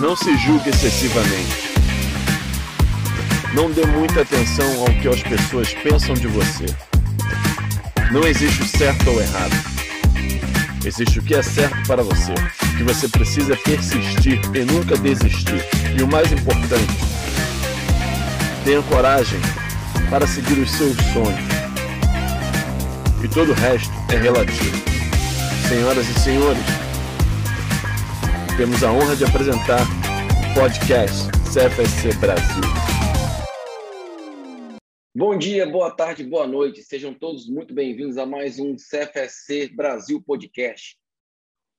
Não se julgue excessivamente. Não dê muita atenção ao que as pessoas pensam de você. Não existe o certo ou errado. Existe o que é certo para você. O que você precisa persistir e nunca desistir. E o mais importante, tenha coragem para seguir os seus sonhos. E todo o resto é relativo. Senhoras e senhores, temos a honra de apresentar o podcast CFSC Brasil. Bom dia, boa tarde, boa noite. Sejam todos muito bem-vindos a mais um CFSC Brasil Podcast.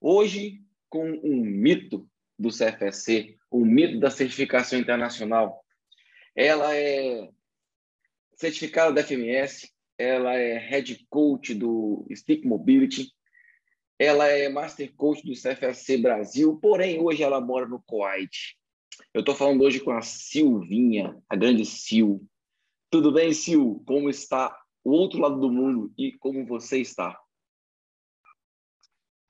Hoje, com um mito do CFSC, o mito da certificação internacional. Ela é certificada da FMS, ela é head coach do Stick Mobility, ela é Master Coach do CFSC Brasil, porém hoje ela mora no Kuwait. Eu estou falando hoje com a Silvinha, a grande Sil. Tudo bem, Sil? Como está o outro lado do mundo e como você está?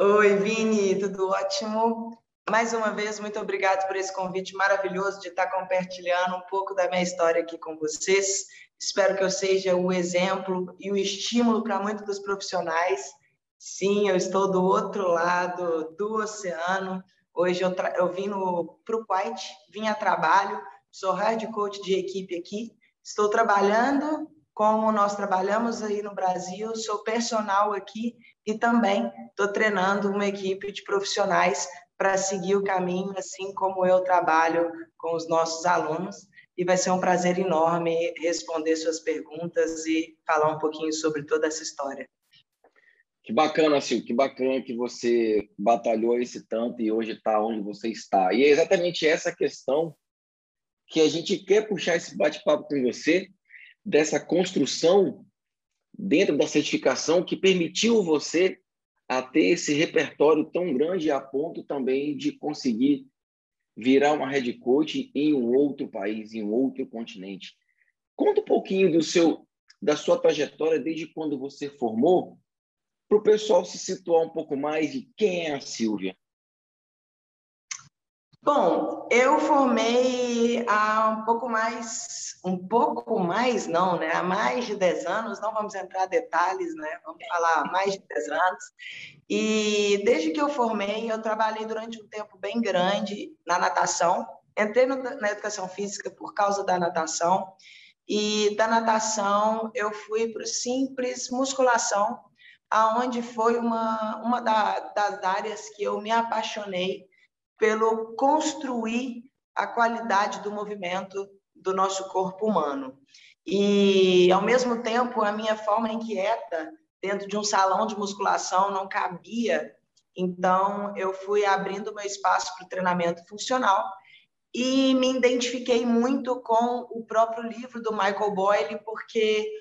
Oi, Vini, tudo ótimo? Mais uma vez, muito obrigado por esse convite maravilhoso de estar compartilhando um pouco da minha história aqui com vocês. Espero que eu seja o exemplo e o estímulo para muitos dos profissionais Sim, eu estou do outro lado do oceano. Hoje eu, eu vim para o Kuwait, vim a trabalho, sou hard coach de equipe aqui. Estou trabalhando como nós trabalhamos aí no Brasil, sou personal aqui e também estou treinando uma equipe de profissionais para seguir o caminho, assim como eu trabalho com os nossos alunos. E vai ser um prazer enorme responder suas perguntas e falar um pouquinho sobre toda essa história. Que bacana, Sil, que bacana que você batalhou esse tanto e hoje está onde você está. E é exatamente essa questão que a gente quer puxar esse bate-papo com você, dessa construção dentro da certificação que permitiu você a ter esse repertório tão grande a ponto também de conseguir virar uma head coach em um outro país, em um outro continente. Conta um pouquinho do seu da sua trajetória desde quando você formou para o pessoal se situar um pouco mais de quem é a Silvia. Bom, eu formei há um pouco mais, um pouco mais não, né? Há mais de 10 anos, não vamos entrar detalhes, né? Vamos falar há mais de 10 anos. E desde que eu formei, eu trabalhei durante um tempo bem grande na natação. Entrei no, na educação física por causa da natação. E da natação eu fui para o simples musculação, aonde foi uma, uma da, das áreas que eu me apaixonei pelo construir a qualidade do movimento do nosso corpo humano. E, ao mesmo tempo, a minha forma inquieta dentro de um salão de musculação não cabia, então eu fui abrindo meu espaço para o treinamento funcional e me identifiquei muito com o próprio livro do Michael Boyle, porque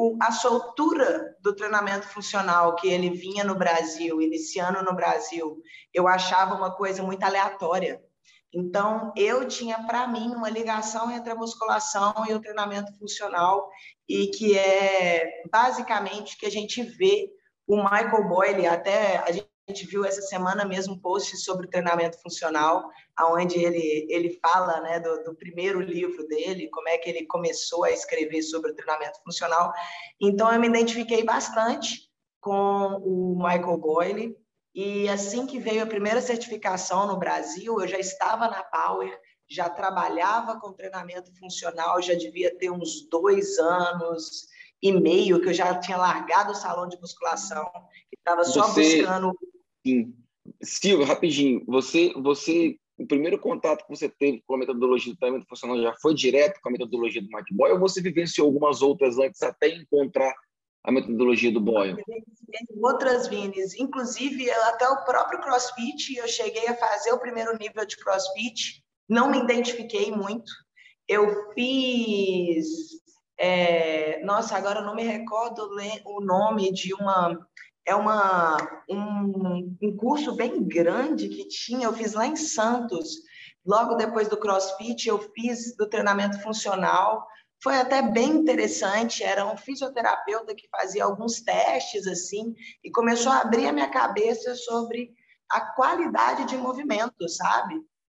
o, a soltura do treinamento funcional que ele vinha no Brasil, iniciando no Brasil, eu achava uma coisa muito aleatória. Então, eu tinha para mim uma ligação entre a musculação e o treinamento funcional, e que é basicamente que a gente vê o Michael Boyle, até a gente gente viu essa semana mesmo um post sobre treinamento funcional, onde ele, ele fala né, do, do, primeiro livro dele, como é que ele começou a escrever sobre o treinamento funcional. Então, eu me identifiquei bastante com o Michael Boyle, e assim que veio a primeira certificação no Brasil, eu já estava na Power, já trabalhava com treinamento funcional, já devia ter uns dois anos e meio que eu já tinha largado o salão de musculação, estava só Você... buscando Sim. Silvio, rapidinho, você, você, o primeiro contato que você teve com a metodologia do treinamento funcional já foi direto com a metodologia do Mike Boyle ou você vivenciou algumas outras antes até encontrar a metodologia do Boyle? Outras Vines, inclusive até o próprio CrossFit, eu cheguei a fazer o primeiro nível de CrossFit, não me identifiquei muito. Eu fiz, é, nossa, agora eu não me recordo o nome de uma é uma, um, um curso bem grande que tinha, eu fiz lá em Santos. Logo depois do CrossFit, eu fiz do treinamento funcional. Foi até bem interessante. Era um fisioterapeuta que fazia alguns testes assim e começou a abrir a minha cabeça sobre a qualidade de movimento, sabe?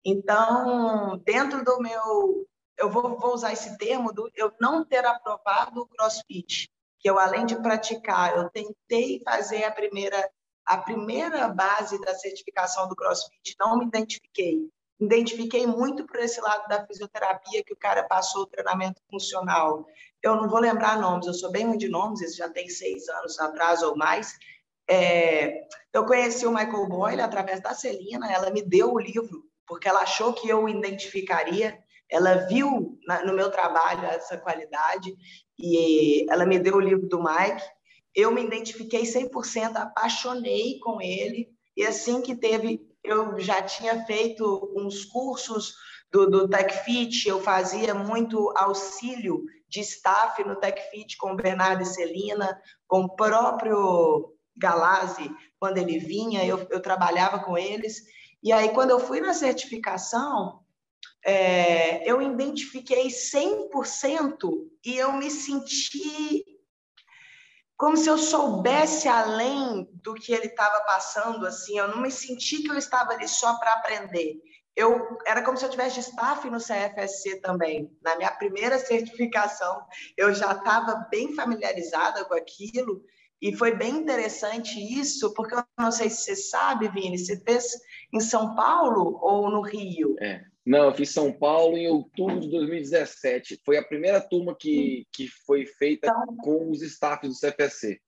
Então, dentro do meu. Eu vou, vou usar esse termo, do, eu não ter aprovado o crossfit, que eu, além de praticar, eu tentei fazer a primeira, a primeira base da certificação do crossfit, não me identifiquei. Identifiquei muito por esse lado da fisioterapia, que o cara passou o treinamento funcional. Eu não vou lembrar nomes, eu sou bem ruim de nomes, isso já tem seis anos atrás ou mais, é, eu conheci o Michael Boyle através da Celina, ela me deu o livro, porque ela achou que eu identificaria, ela viu na, no meu trabalho essa qualidade, e ela me deu o livro do Mike. Eu me identifiquei 100%, apaixonei com ele, e assim que teve, eu já tinha feito uns cursos do, do TechFit, eu fazia muito auxílio de staff no TechFit com o Bernardo e Celina, com o próprio Galazzi, quando ele vinha, eu, eu trabalhava com eles. E aí, quando eu fui na certificação, é, eu identifiquei 100% e eu me senti como se eu soubesse além do que ele estava passando, assim, eu não me senti que eu estava ali só para aprender. Eu era como se eu tivesse staff no CFSC também. Na minha primeira certificação, eu já estava bem familiarizada com aquilo e foi bem interessante isso, porque eu não sei se você sabe, Vini, você fez em São Paulo ou no Rio? É. Não, eu fiz São Paulo em outubro de 2017. Foi a primeira turma que, que foi feita então, com os staffs do CFSC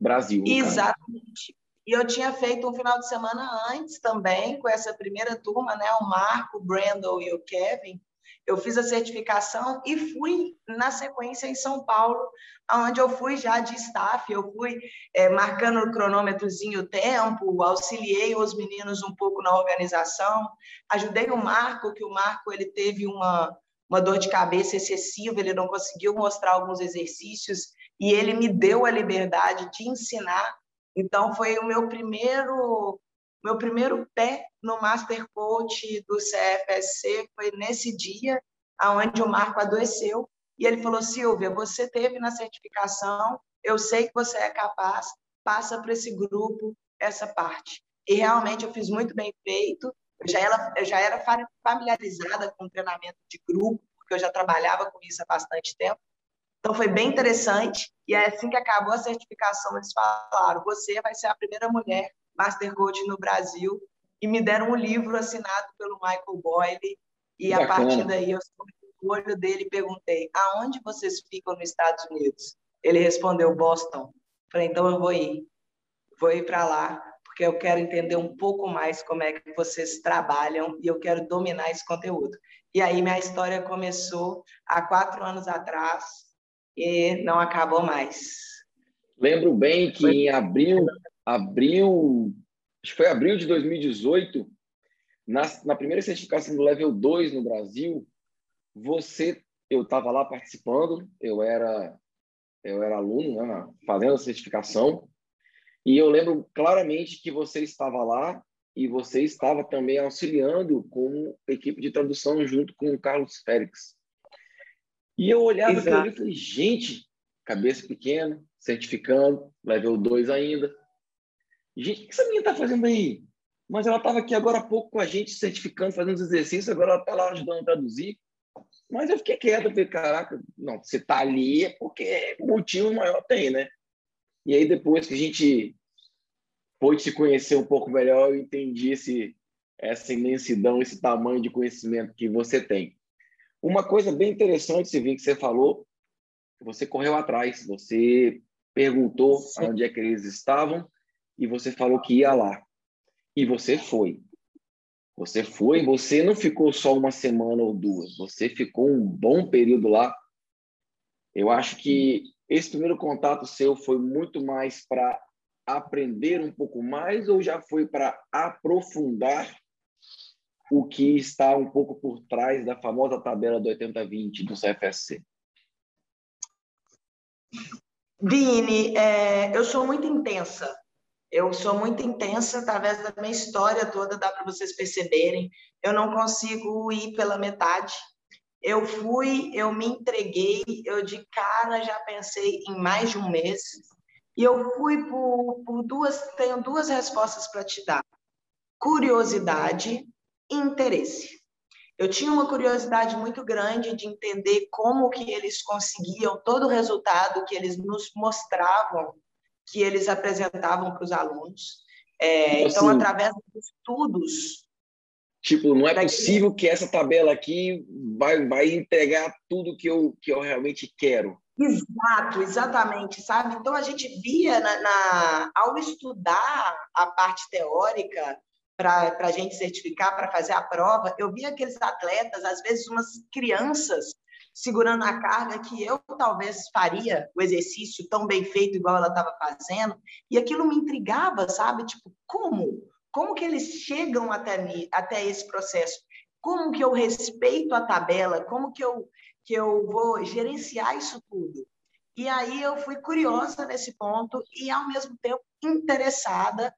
Brasil. Exatamente. E eu tinha feito um final de semana antes também, com essa primeira turma, né? O Marco, o Brandon e o Kevin. Eu fiz a certificação e fui na sequência em São Paulo, onde eu fui já de staff, eu fui é, marcando o cronômetrozinho o tempo, auxiliei os meninos um pouco na organização, ajudei o Marco, que o Marco ele teve uma, uma dor de cabeça excessiva, ele não conseguiu mostrar alguns exercícios e ele me deu a liberdade de ensinar. Então foi o meu primeiro meu primeiro pé no Master Coach do CFSC foi nesse dia, aonde o Marco adoeceu, e ele falou: Silvia, você teve na certificação, eu sei que você é capaz, passa para esse grupo essa parte. E realmente eu fiz muito bem feito, eu já era, eu já era familiarizada com treinamento de grupo, porque eu já trabalhava com isso há bastante tempo. Então foi bem interessante. E é assim que acabou a certificação, eles falaram: você vai ser a primeira mulher Master Coach no Brasil e me deram um livro assinado pelo Michael Boyle. E Bacana. a partir daí eu o olho dele e perguntei aonde vocês ficam nos Estados Unidos? Ele respondeu Boston. Falei então eu vou ir vou ir para lá porque eu quero entender um pouco mais como é que vocês trabalham e eu quero dominar esse conteúdo. E aí minha história começou há quatro anos atrás e não acabou mais. Lembro bem que em abril abril, acho que foi abril de 2018, na, na primeira certificação do Level 2 no Brasil, você, eu estava lá participando, eu era eu era aluno, né, fazendo a certificação, e eu lembro claramente que você estava lá e você estava também auxiliando com a equipe de tradução junto com o Carlos Félix. E eu olhava e falei, gente, cabeça pequena, certificando, level 2 ainda. Gente, o que essa menina está fazendo aí? Mas ela estava aqui agora há pouco com a gente, certificando, fazendo os exercícios, agora ela está lá ajudando a traduzir. Mas eu fiquei quieto, falei, caraca, não, você está ali é porque motivo maior tem, né? E aí depois que a gente pôde se conhecer um pouco melhor, eu entendi esse, essa imensidão, esse tamanho de conhecimento que você tem. Uma coisa bem interessante, Silvinho, que você falou, você correu atrás, você perguntou Sim. onde é que eles estavam, e você falou que ia lá. E você foi. Você foi, você não ficou só uma semana ou duas, você ficou um bom período lá. Eu acho que esse primeiro contato seu foi muito mais para aprender um pouco mais ou já foi para aprofundar o que está um pouco por trás da famosa tabela do 80-20 do CFSC? Vini, é, eu sou muito intensa. Eu sou muito intensa através da minha história toda, dá para vocês perceberem. Eu não consigo ir pela metade. Eu fui, eu me entreguei, eu de cara já pensei em mais de um mês. E eu fui por, por duas, tenho duas respostas para te dar. curiosidade e interesse. Eu tinha uma curiosidade muito grande de entender como que eles conseguiam todo o resultado que eles nos mostravam, que eles apresentavam para os alunos. É, então, assim, através dos estudos. Tipo, não é possível que essa tabela aqui vai, vai entregar tudo que eu, que eu realmente quero. Exato, exatamente, sabe? Então a gente via na, na ao estudar a parte teórica para a gente certificar, para fazer a prova, eu via aqueles atletas, às vezes umas crianças, segurando a carga que eu talvez faria o exercício tão bem feito igual ela estava fazendo, e aquilo me intrigava, sabe? Tipo, como? Como que eles chegam até, mim, até esse processo? Como que eu respeito a tabela? Como que eu, que eu vou gerenciar isso tudo? E aí eu fui curiosa nesse ponto e, ao mesmo tempo, interessada,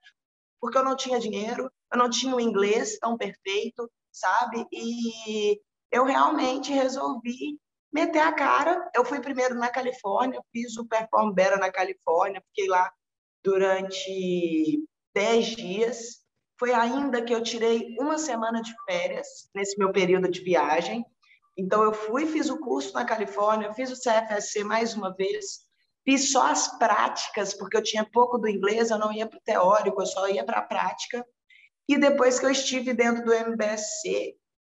porque eu não tinha dinheiro, eu não tinha o inglês tão perfeito, sabe? E eu realmente resolvi meter a cara. Eu fui primeiro na Califórnia, fiz o Perform Better na Califórnia, fiquei lá durante 10 dias. Foi ainda que eu tirei uma semana de férias nesse meu período de viagem. Então, eu fui, fiz o curso na Califórnia, fiz o CFSC mais uma vez, fiz só as práticas, porque eu tinha pouco do inglês, eu não ia para o teórico, eu só ia para a prática. E depois que eu estive dentro do MBSC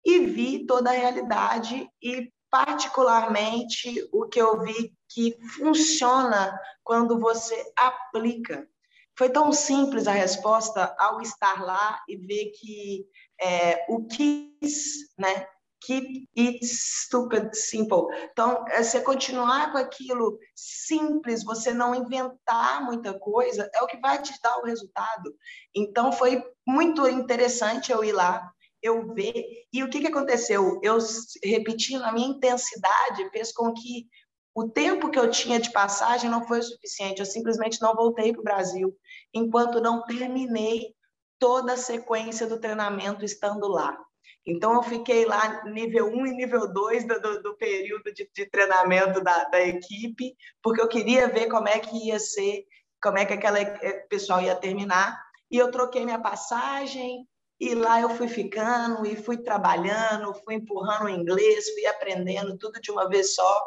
e vi toda a realidade e particularmente o que eu vi que funciona quando você aplica. Foi tão simples a resposta ao estar lá e ver que é, o quis, né? Keep it stupid simple. Então, é você continuar com aquilo simples, você não inventar muita coisa, é o que vai te dar o resultado. Então, foi muito interessante eu ir lá eu ver. E o que, que aconteceu? Eu repetindo a minha intensidade fez com que o tempo que eu tinha de passagem não foi o suficiente. Eu simplesmente não voltei para o Brasil enquanto não terminei toda a sequência do treinamento estando lá. Então, eu fiquei lá nível 1 e nível 2 do, do, do período de, de treinamento da, da, equipe, porque eu queria ver como é que ia ser, como é que aquela eh, pessoal ia terminar. E eu troquei minha passagem, e lá eu fui ficando e fui trabalhando, fui empurrando o inglês, fui aprendendo tudo de uma vez só.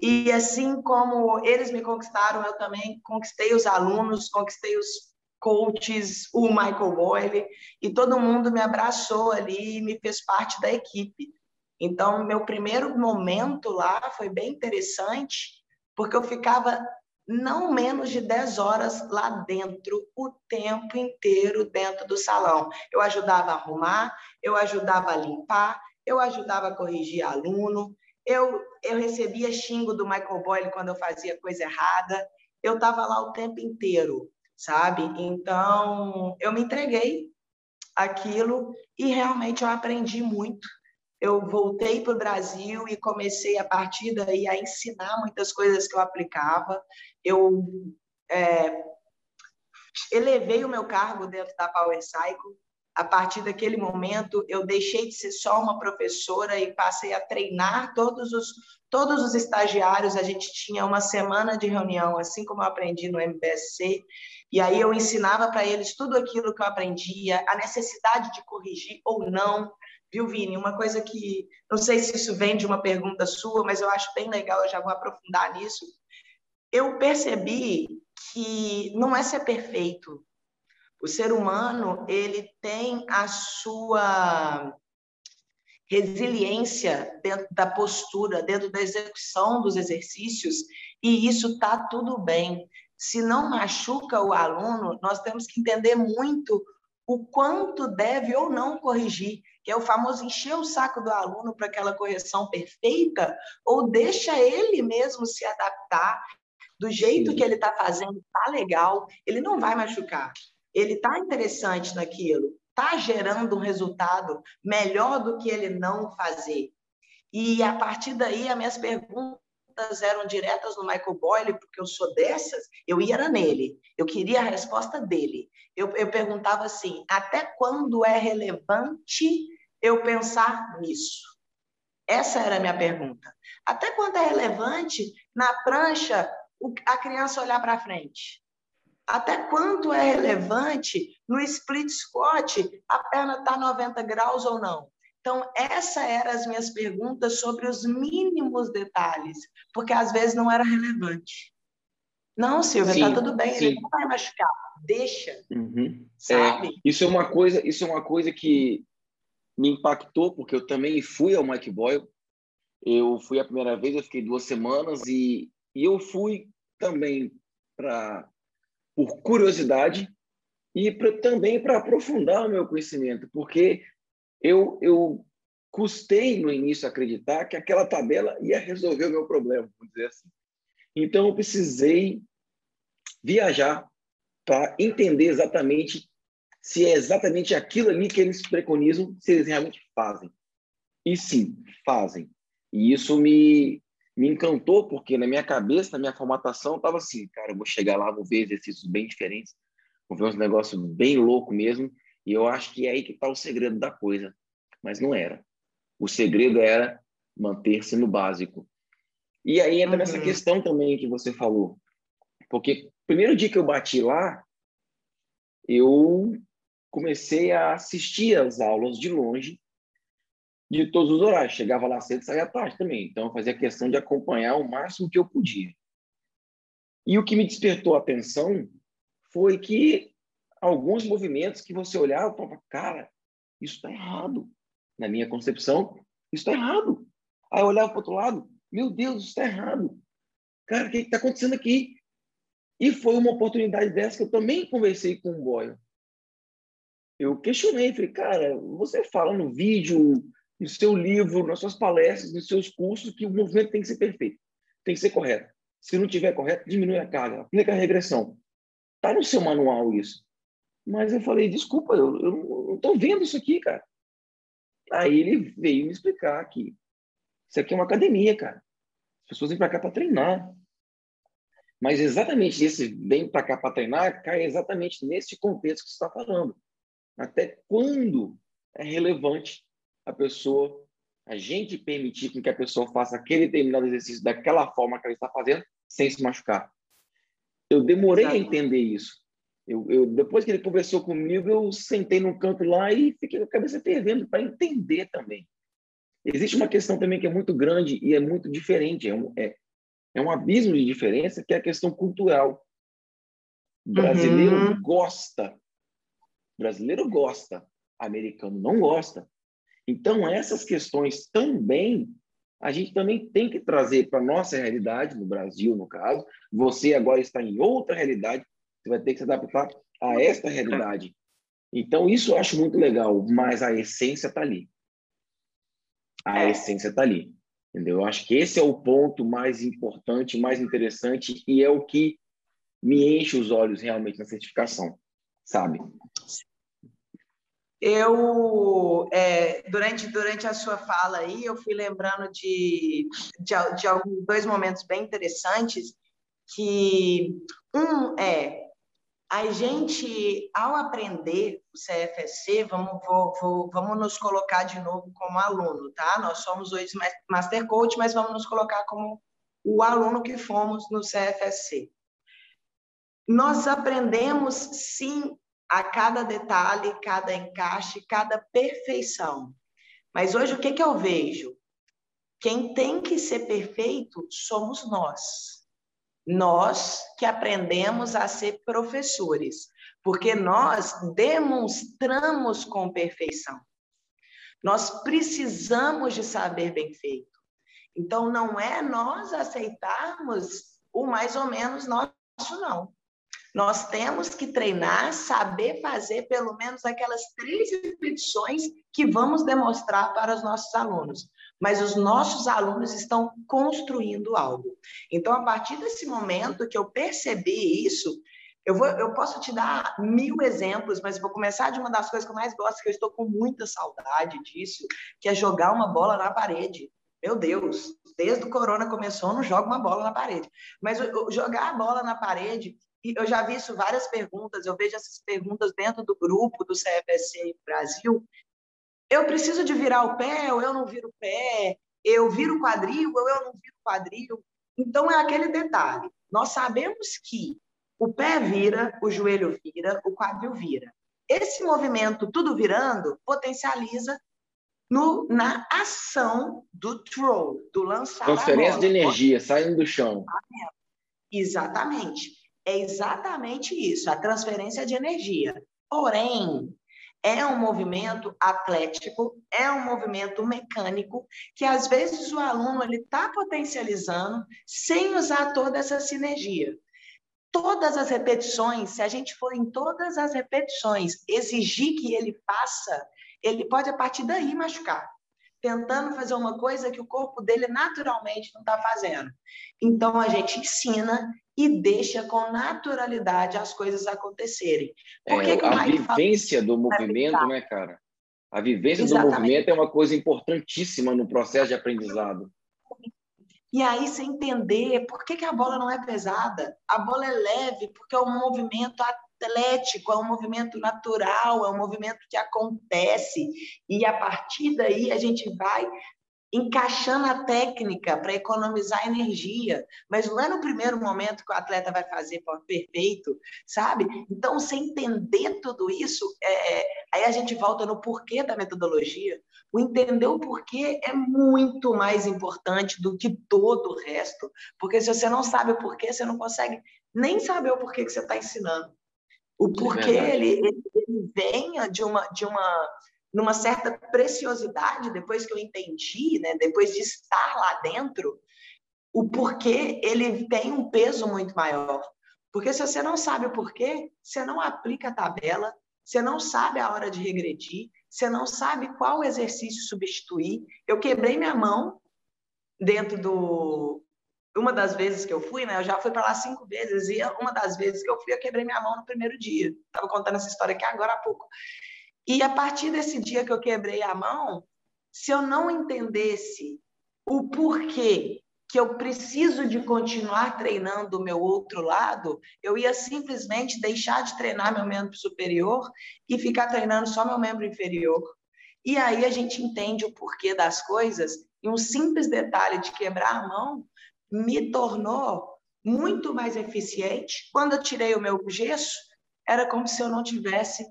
E assim como eles me conquistaram, eu também conquistei os alunos, conquistei os coaches, o Michael Boyle, e todo mundo me abraçou ali e me fez parte da equipe. Então, meu primeiro momento lá foi bem interessante, porque eu ficava não menos de 10 horas lá dentro, o tempo inteiro dentro do salão. Eu ajudava a arrumar, eu ajudava a limpar, eu ajudava a corrigir aluno, eu, eu recebia xingo do Michael Boyle quando eu fazia coisa errada, eu estava lá o tempo inteiro, sabe? Então, eu me entreguei aquilo e realmente eu aprendi muito eu voltei para o Brasil e comecei a partir daí a ensinar muitas coisas que eu aplicava. Eu é, elevei o meu cargo dentro da Power Cycle. A partir daquele momento, eu deixei de ser só uma professora e passei a treinar todos os, todos os estagiários. A gente tinha uma semana de reunião, assim como eu aprendi no MBSC, e aí eu ensinava para eles tudo aquilo que eu aprendia, a necessidade de corrigir ou não, Viu, Vini? Uma coisa que não sei se isso vem de uma pergunta sua, mas eu acho bem legal, eu já vou aprofundar nisso. Eu percebi que não é ser perfeito. O ser humano, ele tem a sua resiliência dentro da postura, dentro da execução dos exercícios, e isso tá tudo bem. Se não machuca o aluno, nós temos que entender muito o quanto deve ou não corrigir que é o famoso encher o saco do aluno para aquela correção perfeita, ou deixa ele mesmo se adaptar do jeito Sim. que ele está fazendo, tá legal, ele não vai machucar. Ele está interessante naquilo, está gerando um resultado melhor do que ele não fazer. E a partir daí, as minhas perguntas eram diretas no Michael Boyle, porque eu sou dessas, eu ia nele, eu queria a resposta dele. Eu, eu perguntava assim: até quando é relevante eu pensar nisso? Essa era a minha pergunta. Até quando é relevante na prancha a criança olhar para frente? Até quanto é relevante no split squat a perna está 90 graus ou não? Então, essas eram as minhas perguntas sobre os mínimos detalhes, porque às vezes não era relevante. Não, Silvia, tá tudo bem, sim. ele não vai machucar, deixa. Uhum. Sabe? É, isso é uma coisa, isso é uma coisa que me impactou, porque eu também fui ao Mike Boyle. Eu fui a primeira vez, eu fiquei duas semanas e, e eu fui também para por curiosidade e pra, também para aprofundar o meu conhecimento, porque eu, eu custei no início acreditar que aquela tabela ia resolver o meu problema, vamos dizer assim. Então, eu precisei viajar para entender exatamente se é exatamente aquilo ali que eles preconizam, se eles realmente fazem. E sim, fazem. E isso me, me encantou, porque na minha cabeça, na minha formatação, estava assim, cara, eu vou chegar lá, vou ver exercícios bem diferentes, vou ver uns negócios bem louco mesmo, e eu acho que é aí que está o segredo da coisa. Mas não era. O segredo era manter-se no básico. E aí entra uhum. nessa questão também que você falou. Porque primeiro dia que eu bati lá, eu comecei a assistir as aulas de longe de todos os horários. Chegava lá cedo e saía tarde também. Então, eu fazia questão de acompanhar o máximo que eu podia. E o que me despertou a atenção foi que alguns movimentos que você olhava e falava, cara, isso está errado. Na minha concepção, isso está errado. Aí eu olhava para o outro lado, meu Deus, isso está errado. Cara, o que está acontecendo aqui? E foi uma oportunidade dessa que eu também conversei com o Boyle. Eu questionei, falei, cara, você fala no vídeo, no seu livro, nas suas palestras, nos seus cursos, que o movimento tem que ser perfeito, tem que ser correto. Se não tiver correto, diminui a carga, aplica a regressão. Está no seu manual isso. Mas eu falei, desculpa, eu, eu não estou vendo isso aqui, cara. Aí ele veio me explicar que isso aqui é uma academia, cara. As pessoas vêm para cá para treinar. Mas exatamente esse vem para cá para treinar cai exatamente nesse contexto que você está falando. Até quando é relevante a pessoa, a gente permitir que a pessoa faça aquele determinado exercício daquela forma que ela está fazendo, sem se machucar. Eu demorei Exato. a entender isso. Eu, eu, depois que ele conversou comigo, eu sentei num canto lá e fiquei com a cabeça fervendo para entender também. Existe uma questão também que é muito grande e é muito diferente, é um, é, é um abismo de diferença, que é a questão cultural. O brasileiro uhum. gosta, o brasileiro gosta, americano não gosta. Então, essas questões também, a gente também tem que trazer para a nossa realidade, no Brasil, no caso. Você agora está em outra realidade, você vai ter que se adaptar a esta realidade. Então, isso eu acho muito legal, mas a essência está ali. A é. essência está ali. Entendeu? Eu acho que esse é o ponto mais importante, mais interessante e é o que me enche os olhos realmente na certificação, sabe? Eu, é, durante, durante a sua fala aí, eu fui lembrando de, de, de alguns dois momentos bem interessantes, que um é a gente, ao aprender o CFSC, vamos, vou, vou, vamos nos colocar de novo como aluno, tá? Nós somos hoje Master Coach, mas vamos nos colocar como o aluno que fomos no CFSC. Nós aprendemos, sim, a cada detalhe, cada encaixe, cada perfeição. Mas hoje o que, que eu vejo? Quem tem que ser perfeito somos nós nós que aprendemos a ser professores, porque nós demonstramos com perfeição. Nós precisamos de saber bem feito. Então, não é nós aceitarmos o mais ou menos nosso, não. Nós temos que treinar, saber fazer pelo menos aquelas três repetições que vamos demonstrar para os nossos alunos mas os nossos alunos estão construindo algo. Então, a partir desse momento que eu percebi isso, eu, vou, eu posso te dar mil exemplos, mas vou começar de uma das coisas que eu mais gosto, que eu estou com muita saudade disso, que é jogar uma bola na parede. Meu Deus, desde o corona começou, eu não jogo uma bola na parede. Mas jogar a bola na parede, eu já vi isso várias perguntas, eu vejo essas perguntas dentro do grupo do CFSC Brasil, eu preciso de virar o pé ou eu não viro o pé, eu viro o quadril ou eu não viro o quadril. Então, é aquele detalhe. Nós sabemos que o pé vira, o joelho vira, o quadril vira. Esse movimento, tudo virando, potencializa no, na ação do throw, do lançar Transferência de energia, saindo do chão. Exatamente. É exatamente isso, a transferência de energia. Porém, é um movimento atlético, é um movimento mecânico que às vezes o aluno ele está potencializando sem usar toda essa sinergia. Todas as repetições, se a gente for em todas as repetições exigir que ele faça, ele pode a partir daí machucar tentando fazer uma coisa que o corpo dele naturalmente não está fazendo. Então a gente ensina e deixa com naturalidade as coisas acontecerem. Por é, que a vivência fala... do movimento, né, cara? A vivência Exatamente. do movimento é uma coisa importantíssima no processo de aprendizado. E aí você entender por que, que a bola não é pesada. A bola é leve porque é um movimento atlético, é um movimento natural, é um movimento que acontece. E a partir daí a gente vai encaixando a técnica para economizar energia, mas não é no primeiro momento que o atleta vai fazer perfeito, sabe? Então, você entender tudo isso, é, é, aí a gente volta no porquê da metodologia. O entender o porquê é muito mais importante do que todo o resto, porque se você não sabe o porquê, você não consegue nem saber o porquê que você está ensinando. O é porquê é ele, ele, ele vem de uma, de uma numa certa preciosidade, depois que eu entendi, né, depois de estar lá dentro, o porquê ele tem um peso muito maior. Porque se você não sabe o porquê, você não aplica a tabela, você não sabe a hora de regredir, você não sabe qual exercício substituir. Eu quebrei minha mão dentro do. Uma das vezes que eu fui, né? Eu já fui para lá cinco vezes, e uma das vezes que eu fui, eu quebrei minha mão no primeiro dia. Estava contando essa história aqui agora há pouco. E a partir desse dia que eu quebrei a mão, se eu não entendesse o porquê que eu preciso de continuar treinando o meu outro lado, eu ia simplesmente deixar de treinar meu membro superior e ficar treinando só meu membro inferior. E aí a gente entende o porquê das coisas, e um simples detalhe de quebrar a mão me tornou muito mais eficiente. Quando eu tirei o meu gesso, era como se eu não tivesse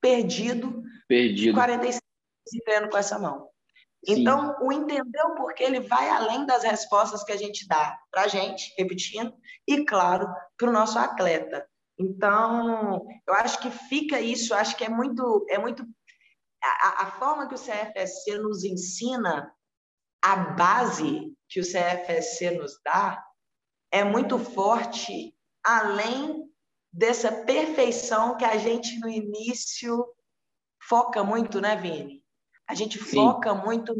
perdido, perdido. 45 treino com essa mão. Sim. Então, o entender o porquê, ele vai além das respostas que a gente dá para a gente, repetindo, e, claro, para o nosso atleta. Então, eu acho que fica isso, acho que é muito. É muito a, a forma que o CFSC nos ensina, a base que o CFSC nos dá, é muito forte, além dessa perfeição que a gente no início foca muito, né, Vini? A gente Sim. foca muito,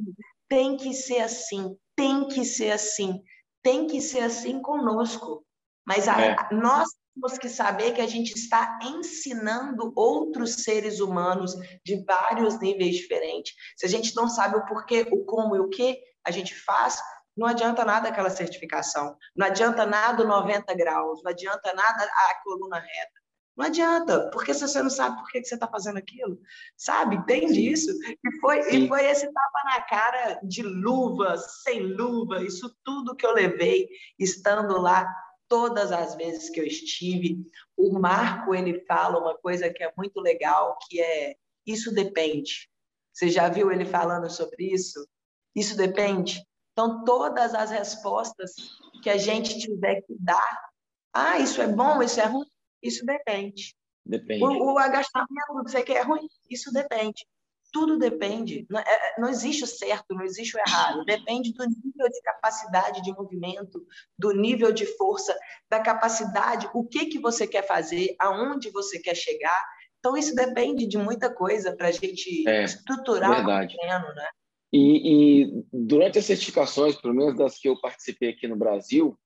tem que ser assim, tem que ser assim, tem que ser assim conosco. Mas a, é. nós temos que saber que a gente está ensinando outros seres humanos de vários níveis diferentes. Se a gente não sabe o porquê, o como e o que a gente faz, não adianta nada aquela certificação, não adianta nada o 90 graus, não adianta nada a coluna reta. Não adianta, porque se você não sabe por que você está fazendo aquilo, sabe? Entende isso? E foi, e foi esse tapa na cara de luva, sem luva, isso tudo que eu levei estando lá todas as vezes que eu estive. O Marco, ele fala uma coisa que é muito legal, que é isso depende. Você já viu ele falando sobre isso? Isso depende. Então, todas as respostas que a gente tiver que dar, ah, isso é bom, isso é ruim, isso depende. Depende. O, o agachamento, você quer é ruim, isso depende. Tudo depende. Não, é, não existe o certo, não existe o errado. Depende do nível de capacidade de movimento, do nível de força, da capacidade, o que, que você quer fazer, aonde você quer chegar. Então, isso depende de muita coisa para a gente é, estruturar verdade. o treino, né? E, e, durante as certificações, pelo menos das que eu participei aqui no Brasil,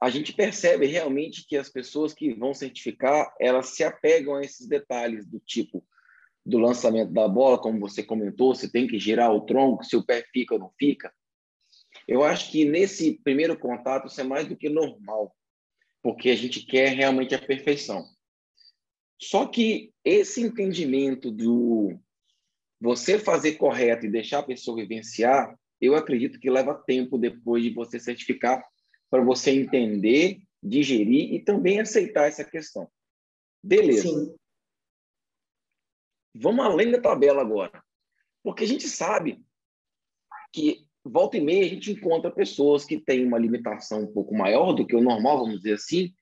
a gente percebe realmente que as pessoas que vão certificar, elas se apegam a esses detalhes do tipo do lançamento da bola, como você comentou, você tem que girar o tronco, se o pé fica ou não fica. Eu acho que nesse primeiro contato isso é mais do que normal, porque a gente quer realmente a perfeição. Só que esse entendimento do você fazer correto e deixar a pessoa vivenciar, eu acredito que leva tempo depois de você certificar para você entender digerir e também aceitar essa questão. Beleza. Sim. Vamos além da tabela agora. Porque a gente sabe que volta e meia a gente encontra pessoas que têm uma limitação um pouco maior do que o normal, vamos dizer assim,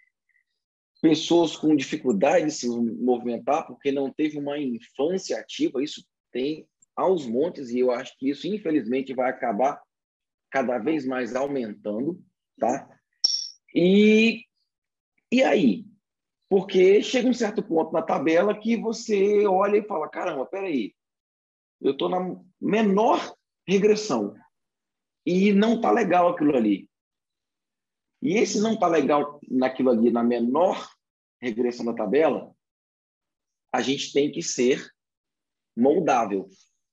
pessoas com dificuldade de se movimentar porque não teve uma infância ativa, isso tem aos montes e eu acho que isso infelizmente vai acabar cada vez mais aumentando, tá? E e aí? Porque chega um certo ponto na tabela que você olha e fala, caramba, peraí, eu estou na menor regressão e não está legal aquilo ali. E esse não está legal naquilo ali, na menor regressão da tabela, a gente tem que ser moldável.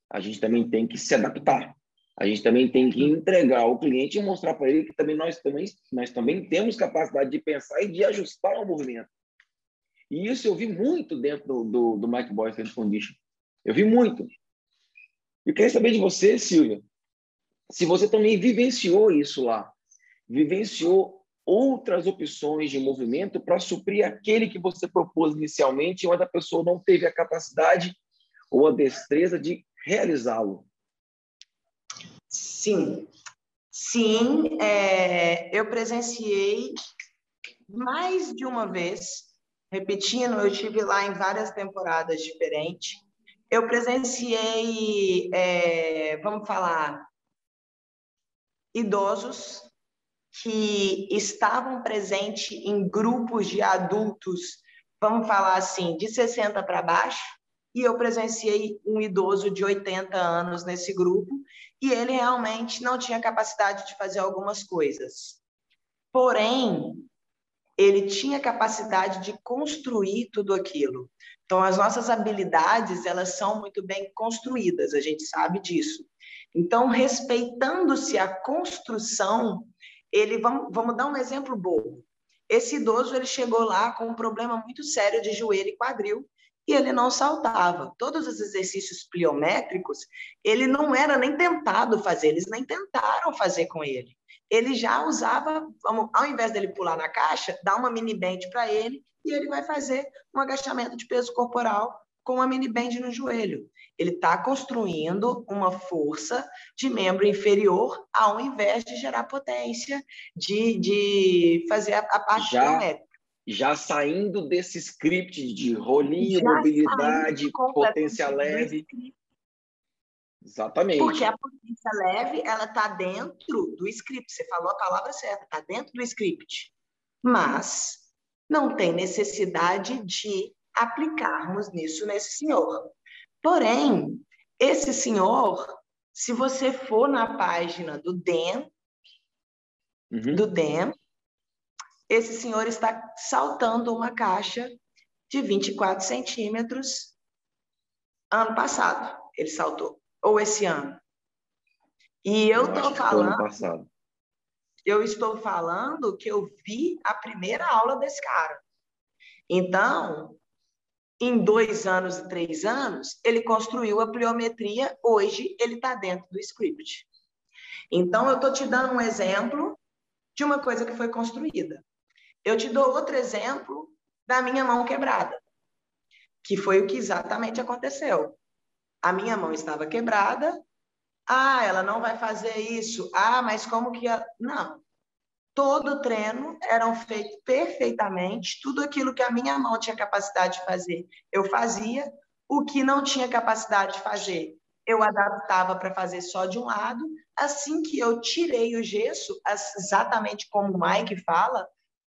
A gente também tem que se adaptar. A gente também tem que entregar ao cliente e mostrar para ele que também nós também nós também temos capacidade de pensar e de ajustar o movimento. E isso eu vi muito dentro do, do, do Mike Boy Strength Condition. Eu vi muito. Eu queria saber de você, Silvia, se você também vivenciou isso lá, vivenciou outras opções de movimento para suprir aquele que você propôs inicialmente, onde a pessoa não teve a capacidade ou a destreza de realizá-lo. Sim, sim, é, eu presenciei mais de uma vez, repetindo, eu tive lá em várias temporadas diferentes. Eu presenciei, é, vamos falar, idosos que estavam presentes em grupos de adultos, vamos falar assim, de 60 para baixo, e eu presenciei um idoso de 80 anos nesse grupo, e ele realmente não tinha capacidade de fazer algumas coisas. Porém, ele tinha capacidade de construir tudo aquilo. Então, as nossas habilidades, elas são muito bem construídas, a gente sabe disso. Então, respeitando-se a construção, ele vamos, vamos dar um exemplo bobo. Esse idoso ele chegou lá com um problema muito sério de joelho e quadril e ele não saltava. Todos os exercícios pliométricos, ele não era nem tentado fazer, eles nem tentaram fazer com ele. Ele já usava, vamos, ao invés dele pular na caixa, dá uma mini band para ele e ele vai fazer um agachamento de peso corporal com uma mini band no joelho. Ele está construindo uma força de membro inferior ao invés de gerar potência, de, de fazer a, a parte já, geométrica. Já saindo desse script de rolinho, já mobilidade, potência leve. Exatamente. Porque a potência leve, ela está dentro do script. Você falou a palavra certa, está dentro do script. Mas não tem necessidade de aplicarmos nisso nesse senhor. Porém, esse senhor, se você for na página do DEM, uhum. do DEM, esse senhor está saltando uma caixa de 24 centímetros ano passado. Ele saltou. Ou esse ano. E eu estou falando. Eu estou falando que eu vi a primeira aula desse cara. Então, em dois anos e três anos, ele construiu a pliometria, hoje ele está dentro do script. Então, eu estou te dando um exemplo de uma coisa que foi construída. Eu te dou outro exemplo da minha mão quebrada, que foi o que exatamente aconteceu. A minha mão estava quebrada. Ah, ela não vai fazer isso. Ah, mas como que. A... Não todo o treino eram feitos perfeitamente, tudo aquilo que a minha mão tinha capacidade de fazer, eu fazia, o que não tinha capacidade de fazer, eu adaptava para fazer só de um lado. Assim que eu tirei o gesso, exatamente como o Mike fala,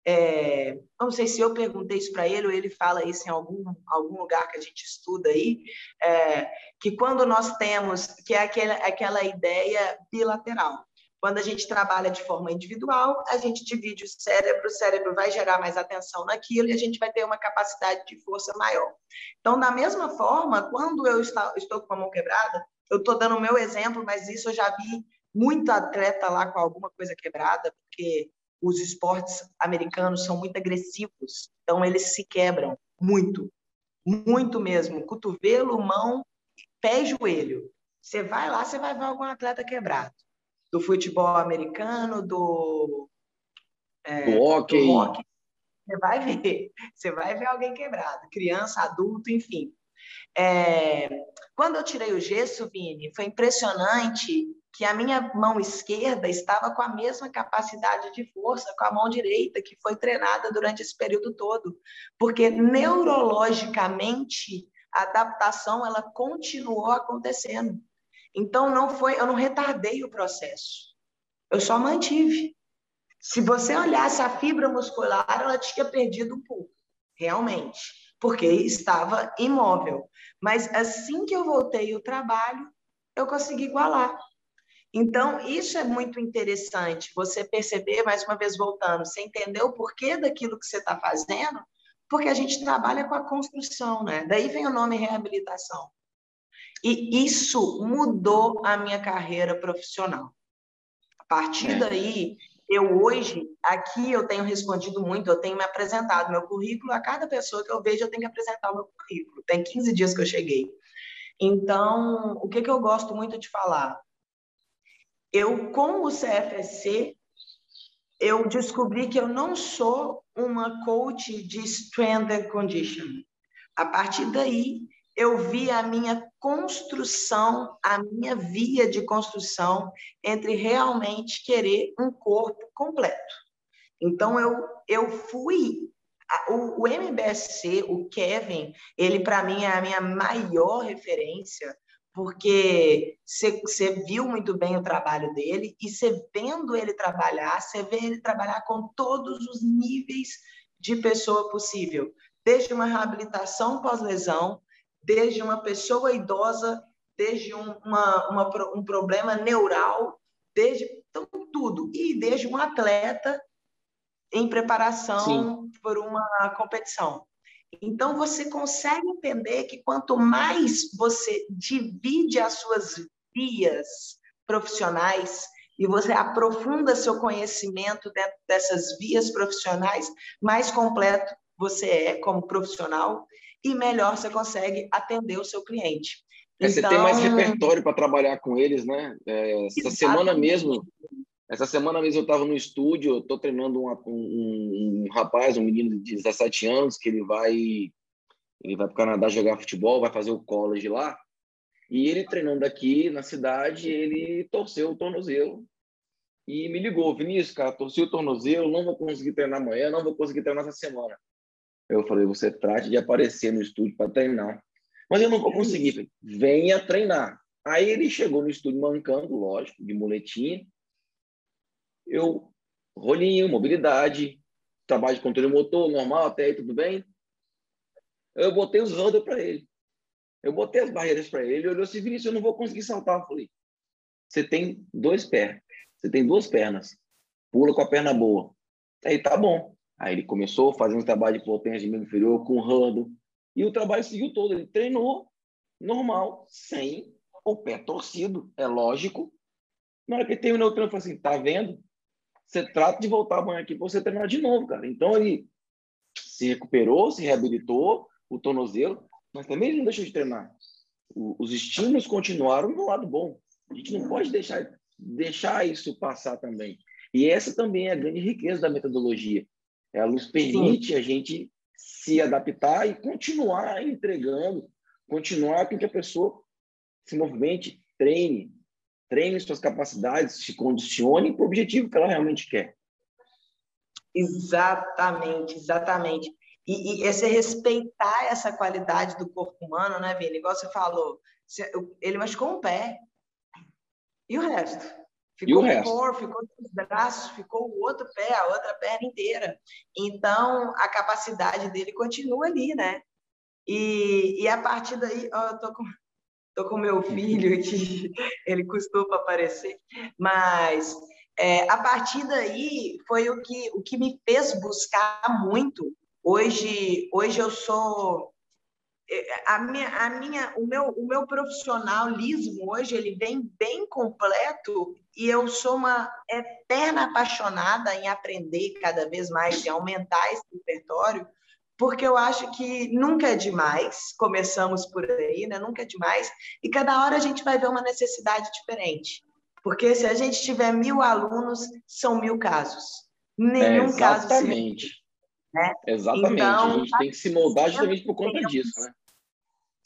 é, não sei se eu perguntei isso para ele ou ele fala isso em algum, algum lugar que a gente estuda aí, é, que quando nós temos, que é aquela, aquela ideia bilateral, quando a gente trabalha de forma individual, a gente divide o cérebro, o cérebro vai gerar mais atenção naquilo e a gente vai ter uma capacidade de força maior. Então, da mesma forma, quando eu estou com a mão quebrada, eu estou dando o meu exemplo, mas isso eu já vi muito atleta lá com alguma coisa quebrada, porque os esportes americanos são muito agressivos, então eles se quebram muito, muito mesmo, cotovelo, mão, pé e joelho. Você vai lá, você vai ver algum atleta quebrado do futebol americano, do é, do hockey. Do hockey. Você vai ver, você vai ver alguém quebrado, criança, adulto, enfim. É, quando eu tirei o gesso, Vini, foi impressionante que a minha mão esquerda estava com a mesma capacidade de força com a mão direita, que foi treinada durante esse período todo, porque neurologicamente a adaptação ela continuou acontecendo. Então não foi, eu não retardei o processo. Eu só mantive. Se você olhasse a fibra muscular, ela tinha perdido um pouco, realmente, porque estava imóvel. Mas assim que eu voltei ao trabalho, eu consegui igualar. Então, isso é muito interessante, você perceber, mais uma vez voltando, você entender o porquê daquilo que você está fazendo, porque a gente trabalha com a construção, né? Daí vem o nome reabilitação. E isso mudou a minha carreira profissional. A partir é. daí, eu hoje, aqui eu tenho respondido muito, eu tenho me apresentado meu currículo, a cada pessoa que eu vejo eu tenho que apresentar o meu currículo. Tem 15 dias que eu cheguei. Então, o que, que eu gosto muito de falar? Eu, com o CFSC, eu descobri que eu não sou uma coach de strength and conditioning. A partir daí, eu vi a minha construção, a minha via de construção entre realmente querer um corpo completo. Então, eu, eu fui. O, o MBSC, o Kevin, ele para mim é a minha maior referência, porque você viu muito bem o trabalho dele e você vendo ele trabalhar, você vê ele trabalhar com todos os níveis de pessoa possível, desde uma reabilitação pós-lesão, desde uma pessoa idosa, desde um, uma, uma, um problema neural, desde então, tudo, e desde um atleta em preparação Sim. por uma competição. Então, você consegue entender que quanto mais você divide as suas vias profissionais e você aprofunda seu conhecimento dentro dessas vias profissionais, mais completo você é como profissional e melhor você consegue atender o seu cliente. É, então... Você tem mais então repertório para trabalhar com eles, né? É, essa semana mesmo, essa semana mesmo eu estava no estúdio, eu estou treinando um, um, um, rapaz, um menino de 17 anos, que ele vai ele vai para o Canadá jogar futebol, vai fazer o college lá. E ele treinando aqui na cidade, ele torceu o tornozelo e me ligou, Vinícius, cara, torci o tornozelo, não vou conseguir treinar amanhã, não vou conseguir treinar essa semana. Eu falei, você trate de aparecer no estúdio para treinar. Mas eu não vou conseguir. Venha treinar. Aí ele chegou no estúdio mancando, lógico, de muletinha eu, rolinho, mobilidade, trabalho de controle motor, normal, até aí tudo bem. Eu botei os handles para ele. Eu botei as barreiras para ele, ele olhou assim, Vinícius, eu não vou conseguir saltar. Eu falei, você tem dois pés, você tem duas pernas, pula com a perna boa. Aí tá bom. Aí ele começou fazendo um trabalho de potência de membro inferior com handle, e o trabalho seguiu todo. Ele treinou normal, sem o pé torcido, é lógico. Na hora que ele terminou o treino, eu falei assim, tá vendo? Você trata de voltar amanhã aqui para você treinar de novo, cara. Então ele se recuperou, se reabilitou, o tornozelo, mas também ele não deixou de treinar. O, os estímulos continuaram no lado bom. A gente não pode deixar, deixar isso passar também. E essa também é a grande riqueza da metodologia. Ela nos permite Sim. a gente se adaptar e continuar entregando, continuar com que a pessoa se movimente, treine, treine suas capacidades, se condicione para o objetivo que ela realmente quer. Exatamente, exatamente. E, e esse respeitar essa qualidade do corpo humano, né, Vini? Igual você falou, ele machucou um pé. E o resto? Ficou o, o cor, ficou os braços, ficou o outro pé, a outra perna inteira. Então, a capacidade dele continua ali, né? E, e a partir daí, ó, eu tô com, Estou com meu filho que ele custou para aparecer, mas é, a partir daí foi o que, o que me fez buscar muito. Hoje, hoje eu sou é, a minha, a minha, o meu, o meu profissionalismo hoje ele vem bem completo e eu sou uma eterna apaixonada em aprender cada vez mais e aumentar esse repertório, porque eu acho que nunca é demais, começamos por aí, né? Nunca é demais, e cada hora a gente vai ver uma necessidade diferente. Porque se a gente tiver mil alunos, são mil casos. nenhum é, caso. Exatamente. Né? Exatamente. Então, a gente tem que se moldar justamente por conta temos, disso, né?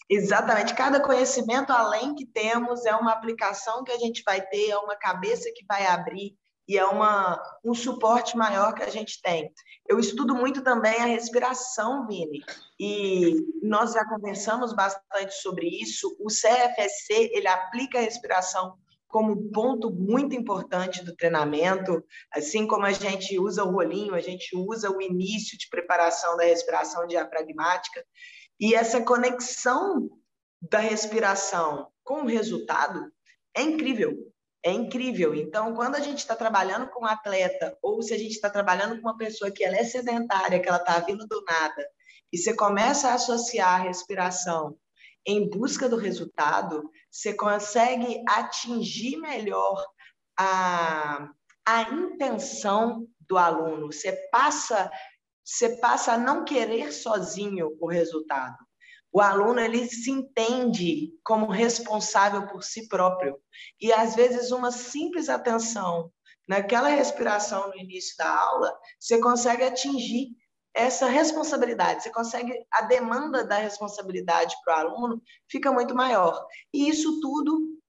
Exatamente. Cada conhecimento, além que temos, é uma aplicação que a gente vai ter, é uma cabeça que vai abrir e é uma, um suporte maior que a gente tem. Eu estudo muito também a respiração, Vini, e nós já conversamos bastante sobre isso. O CFSC, ele aplica a respiração como ponto muito importante do treinamento, assim como a gente usa o rolinho, a gente usa o início de preparação da respiração diafragmática, e essa conexão da respiração com o resultado é incrível, é incrível. Então, quando a gente está trabalhando com um atleta, ou se a gente está trabalhando com uma pessoa que ela é sedentária, que ela está vindo do nada, e você começa a associar a respiração em busca do resultado, você consegue atingir melhor a, a intenção do aluno. Você passa, você passa a não querer sozinho o resultado. O aluno ele se entende como responsável por si próprio. E às vezes uma simples atenção naquela respiração no início da aula, você consegue atingir essa responsabilidade, você consegue, a demanda da responsabilidade para o aluno fica muito maior. E isso tudo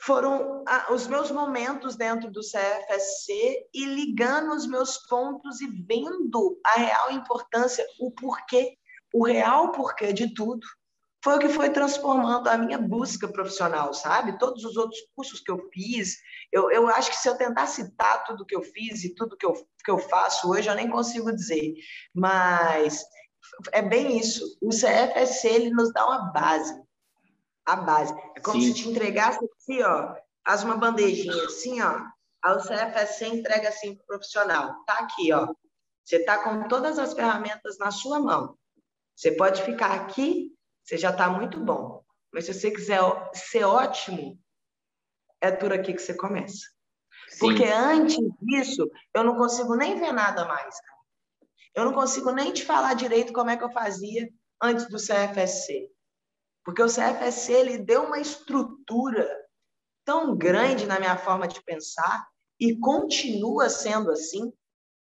foram os meus momentos dentro do CFSC e ligando os meus pontos e vendo a real importância, o porquê, o real porquê de tudo foi o que foi transformando a minha busca profissional, sabe? Todos os outros cursos que eu fiz, eu, eu acho que se eu tentar citar tudo que eu fiz e tudo que eu, que eu faço hoje, eu nem consigo dizer. Mas é bem isso. O CFSC, ele nos dá uma base. A base. É como Sim. se te entregasse assim, ó, faz uma bandejinha assim, ó. Aí o CFSC entrega assim para o profissional. Tá aqui, ó. Você está com todas as ferramentas na sua mão. Você pode ficar aqui você já está muito bom. Mas se você quiser ser ótimo, é por aqui que você começa. Sim. Porque antes disso, eu não consigo nem ver nada mais. Eu não consigo nem te falar direito como é que eu fazia antes do CFSC. Porque o CFSC ele deu uma estrutura tão grande na minha forma de pensar e continua sendo assim.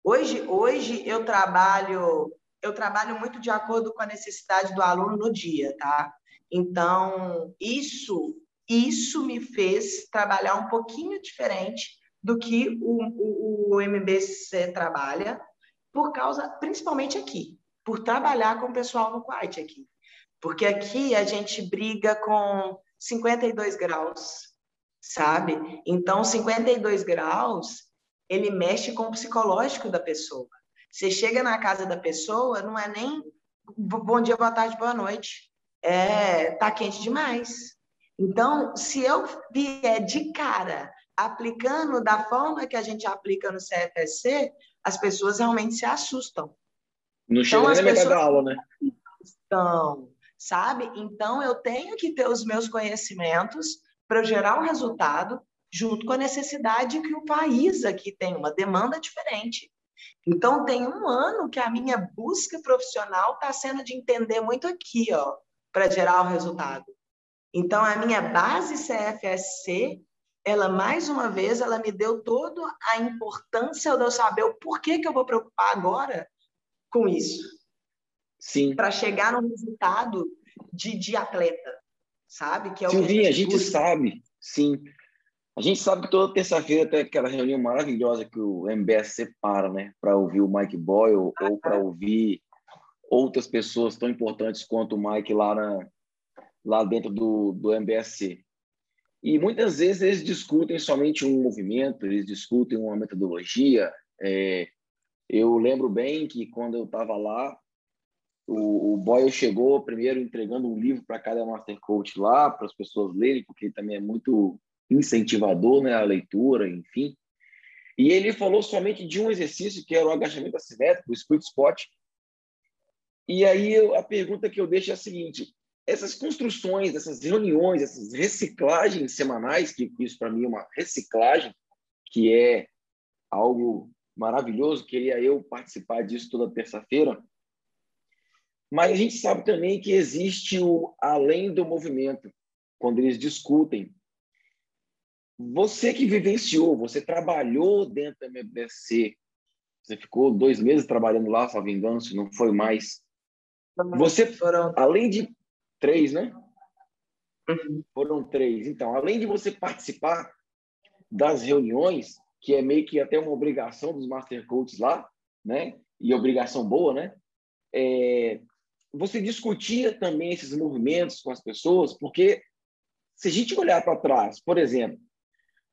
Hoje, hoje eu trabalho eu trabalho muito de acordo com a necessidade do aluno no dia, tá? Então, isso, isso me fez trabalhar um pouquinho diferente do que o, o, o MBC trabalha, por causa, principalmente aqui, por trabalhar com o pessoal no Quiet aqui. Porque aqui a gente briga com 52 graus, sabe? Então, 52 graus, ele mexe com o psicológico da pessoa. Você chega na casa da pessoa, não é nem bom dia, boa tarde, boa noite. É, tá quente demais. Então, se eu vier de cara aplicando da forma que a gente aplica no CFSC, as pessoas realmente se assustam. Não chega então, nem na metade da aula, né? Então, sabe? Então, eu tenho que ter os meus conhecimentos para gerar o um resultado junto com a necessidade que o país aqui tem, uma demanda diferente. Então, tem um ano que a minha busca profissional está sendo de entender muito aqui, ó, para gerar o resultado. Então, a minha base CFSC, ela, mais uma vez, ela me deu toda a importância de eu saber o porquê que eu vou preocupar agora com isso. Sim. Para chegar no resultado de, de atleta, sabe? Que é Silvinha, a gente, a gente sabe, sim. A gente sabe que toda terça-feira tem aquela reunião maravilhosa que o MBS separa, né? Para ouvir o Mike Boyle ou para ouvir outras pessoas tão importantes quanto o Mike lá, na, lá dentro do, do MBSC. E muitas vezes eles discutem somente um movimento, eles discutem uma metodologia. É, eu lembro bem que quando eu estava lá, o, o Boyle chegou primeiro entregando um livro para cada Master Coach lá, para as pessoas lerem, porque ele também é muito incentivador, né, a leitura, enfim. E ele falou somente de um exercício, que era o agachamento assimétrico, o split spot. E aí eu, a pergunta que eu deixo é a seguinte: essas construções, essas reuniões, essas reciclagens semanais, que isso para mim é uma reciclagem, que é algo maravilhoso, queria eu participar disso toda terça-feira. Mas a gente sabe também que existe o além do movimento, quando eles discutem você que vivenciou, você trabalhou dentro da MBC, Você ficou dois meses trabalhando lá, engano, se não foi mais. Você, além de três, né? Uhum. Foram três. Então, além de você participar das reuniões, que é meio que até uma obrigação dos Master Coaches lá, né? E obrigação boa, né? É... Você discutia também esses movimentos com as pessoas, porque se a gente olhar para trás, por exemplo,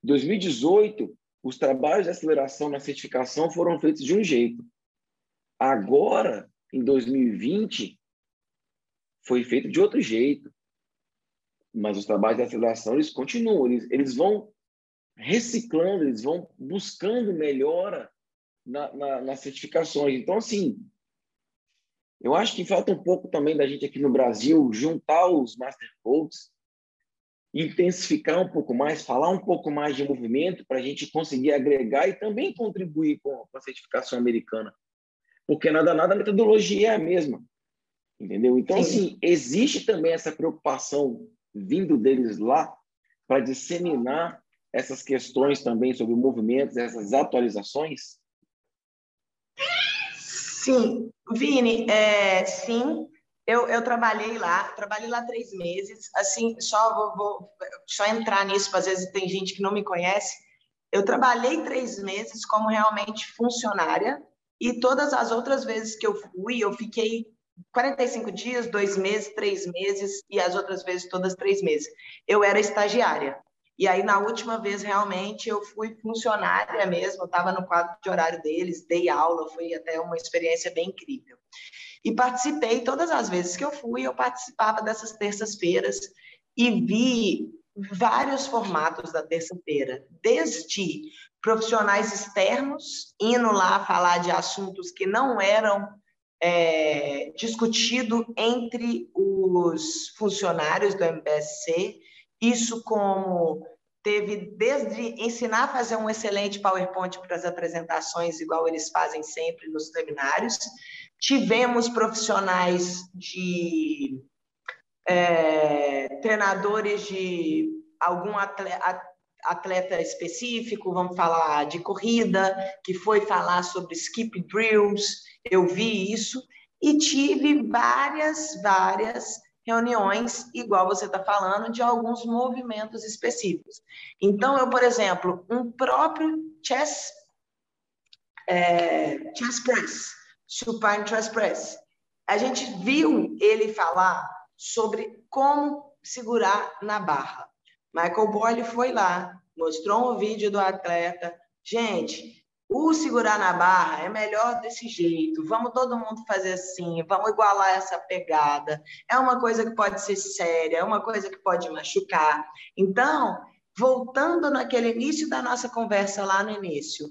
2018, os trabalhos de aceleração na certificação foram feitos de um jeito. Agora, em 2020, foi feito de outro jeito. Mas os trabalhos de aceleração, eles continuam, eles, eles vão reciclando, eles vão buscando melhora na, na, nas certificações. Então, assim, eu acho que falta um pouco também da gente aqui no Brasil juntar os Master Codes, intensificar um pouco mais, falar um pouco mais de movimento para a gente conseguir agregar e também contribuir com a certificação americana. Porque nada, nada, a metodologia é a mesma. Entendeu? Então, Sim. assim, existe também essa preocupação vindo deles lá para disseminar essas questões também sobre movimentos, essas atualizações? Sim, Vini, é, sim, eu, eu trabalhei lá, trabalhei lá três meses. Assim, só vou, vou só entrar nisso, às vezes tem gente que não me conhece. Eu trabalhei três meses como realmente funcionária e todas as outras vezes que eu fui, eu fiquei 45 dias, dois meses, três meses e as outras vezes todas três meses. Eu era estagiária. E aí, na última vez, realmente, eu fui funcionária mesmo, estava no quadro de horário deles, dei aula, foi até uma experiência bem incrível. E participei, todas as vezes que eu fui, eu participava dessas terças-feiras e vi vários formatos da terça-feira, desde profissionais externos indo lá falar de assuntos que não eram é, discutidos entre os funcionários do MBSC, isso como teve desde ensinar a fazer um excelente PowerPoint para as apresentações, igual eles fazem sempre nos seminários, Tivemos profissionais de é, treinadores de algum atleta, atleta específico, vamos falar de corrida, que foi falar sobre skip drills, eu vi isso, e tive várias, várias reuniões, igual você está falando, de alguns movimentos específicos. Então, eu, por exemplo, um próprio chess, é, chess press, Supine Trust Press. A gente viu ele falar sobre como segurar na barra. Michael Boyle foi lá, mostrou um vídeo do atleta. Gente, o segurar na barra é melhor desse jeito. Vamos todo mundo fazer assim, vamos igualar essa pegada. É uma coisa que pode ser séria, é uma coisa que pode machucar. Então, voltando naquele início da nossa conversa lá no início,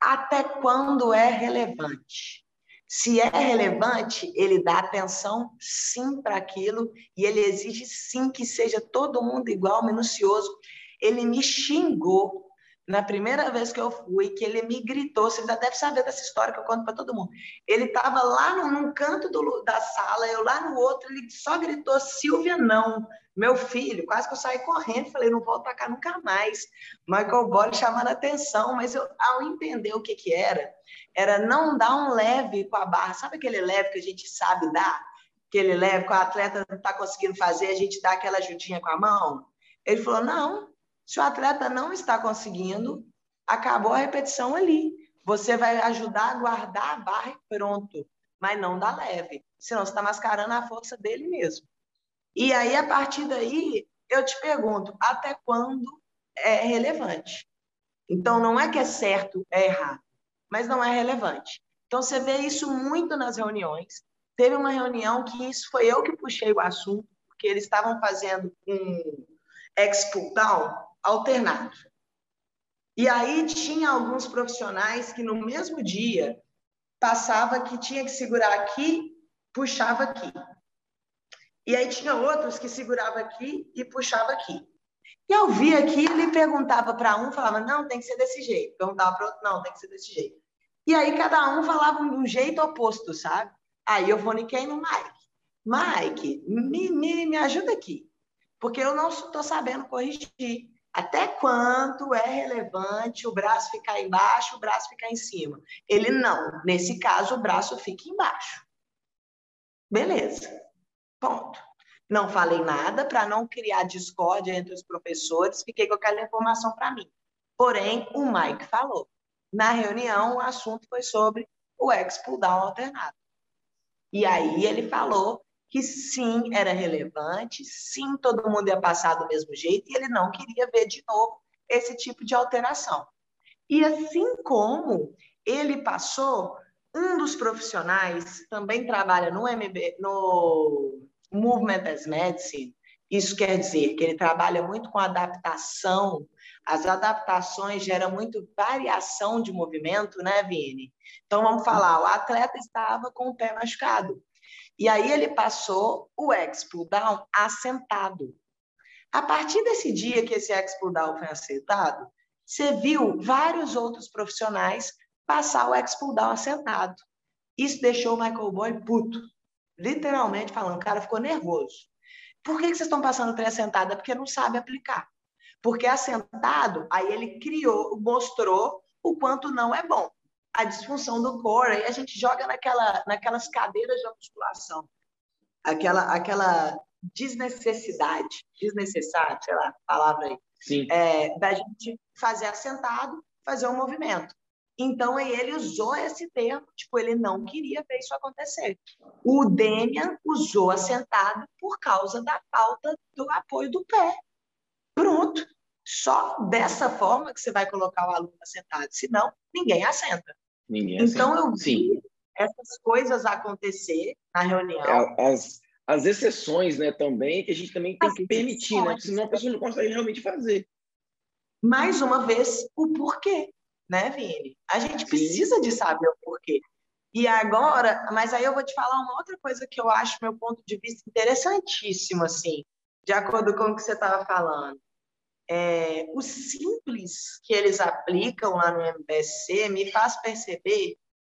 até quando é relevante? Se é relevante, ele dá atenção sim para aquilo e ele exige sim que seja todo mundo igual, minucioso. Ele me xingou na primeira vez que eu fui, que ele me gritou. Você já deve saber dessa história que eu conto para todo mundo. Ele estava lá num, num canto do, da sala, eu lá no outro, ele só gritou: Silvia, não. Meu filho, quase que eu saí correndo, falei: não volto para cá nunca mais. Michael Boyle chamando atenção, mas eu, ao entender o que, que era, era não dar um leve com a barra. Sabe aquele leve que a gente sabe dar? Aquele leve que o atleta não está conseguindo fazer, a gente dá aquela ajudinha com a mão? Ele falou: não, se o atleta não está conseguindo, acabou a repetição ali. Você vai ajudar a guardar a barra e pronto, mas não dá leve. Senão você está mascarando a força dele mesmo. E aí, a partir daí, eu te pergunto, até quando é relevante? Então, não é que é certo, é errado mas não é relevante. Então, você vê isso muito nas reuniões. Teve uma reunião que isso foi eu que puxei o assunto, porque eles estavam fazendo um expo down alternado. E aí tinha alguns profissionais que no mesmo dia passava que tinha que segurar aqui, puxava aqui. E aí tinha outros que segurava aqui e puxava aqui. E eu vi aqui, ele perguntava para um, falava, não, tem que ser desse jeito. Perguntava para outro, não, tem que ser desse jeito. E aí cada um falava de um jeito oposto, sabe? Aí eu foniquei no Mike. Mike, me, me, me ajuda aqui, porque eu não estou sabendo corrigir. Até quanto é relevante o braço ficar embaixo, o braço ficar em cima? Ele não. Nesse caso, o braço fica embaixo. Beleza. Ponto. Não falei nada para não criar discórdia entre os professores, fiquei com aquela informação para mim. Porém, o Mike falou. Na reunião, o assunto foi sobre o ex-pull down alternado. E aí ele falou que sim, era relevante, sim, todo mundo ia passar do mesmo jeito, e ele não queria ver de novo esse tipo de alteração. E assim como ele passou, um dos profissionais também trabalha no MB, no Movement as Medicine, isso quer dizer que ele trabalha muito com adaptação. As adaptações geram muito variação de movimento, né, Vini? Então vamos falar, o atleta estava com o pé machucado. E aí ele passou o X-Pull Down assentado. A partir desse dia que esse X-Pull Down foi assentado, você viu vários outros profissionais passar o X-Pull Down assentado. Isso deixou o Michael Boy puto. Literalmente falando, o cara ficou nervoso. Por que vocês estão passando o trem assentado? É porque não sabe aplicar. Porque assentado, aí ele criou, mostrou o quanto não é bom a disfunção do core, aí a gente joga naquela, naquelas cadeiras de musculação, aquela, aquela desnecessidade, desnecessário, sei lá, palavra aí, Sim. É, da gente fazer assentado, fazer um movimento. Então, ele usou esse termo, tipo, ele não queria ver isso acontecer. O Demian usou assentado por causa da falta do apoio do pé. Pronto. Só dessa forma que você vai colocar o aluno assentado, senão ninguém assenta. Ninguém então eu vi Sim. essas coisas acontecer na reunião. É, as, as exceções, né, também, que a gente também tem as que permitir, né? Senão a pessoa não consegue realmente fazer. Mais uma vez, o porquê, né, Vini? A gente Sim. precisa de saber o porquê. E agora, mas aí eu vou te falar uma outra coisa que eu acho, meu ponto de vista, interessantíssimo, assim, de acordo com o que você estava falando é, o simples que eles aplicam lá no MBSC me faz perceber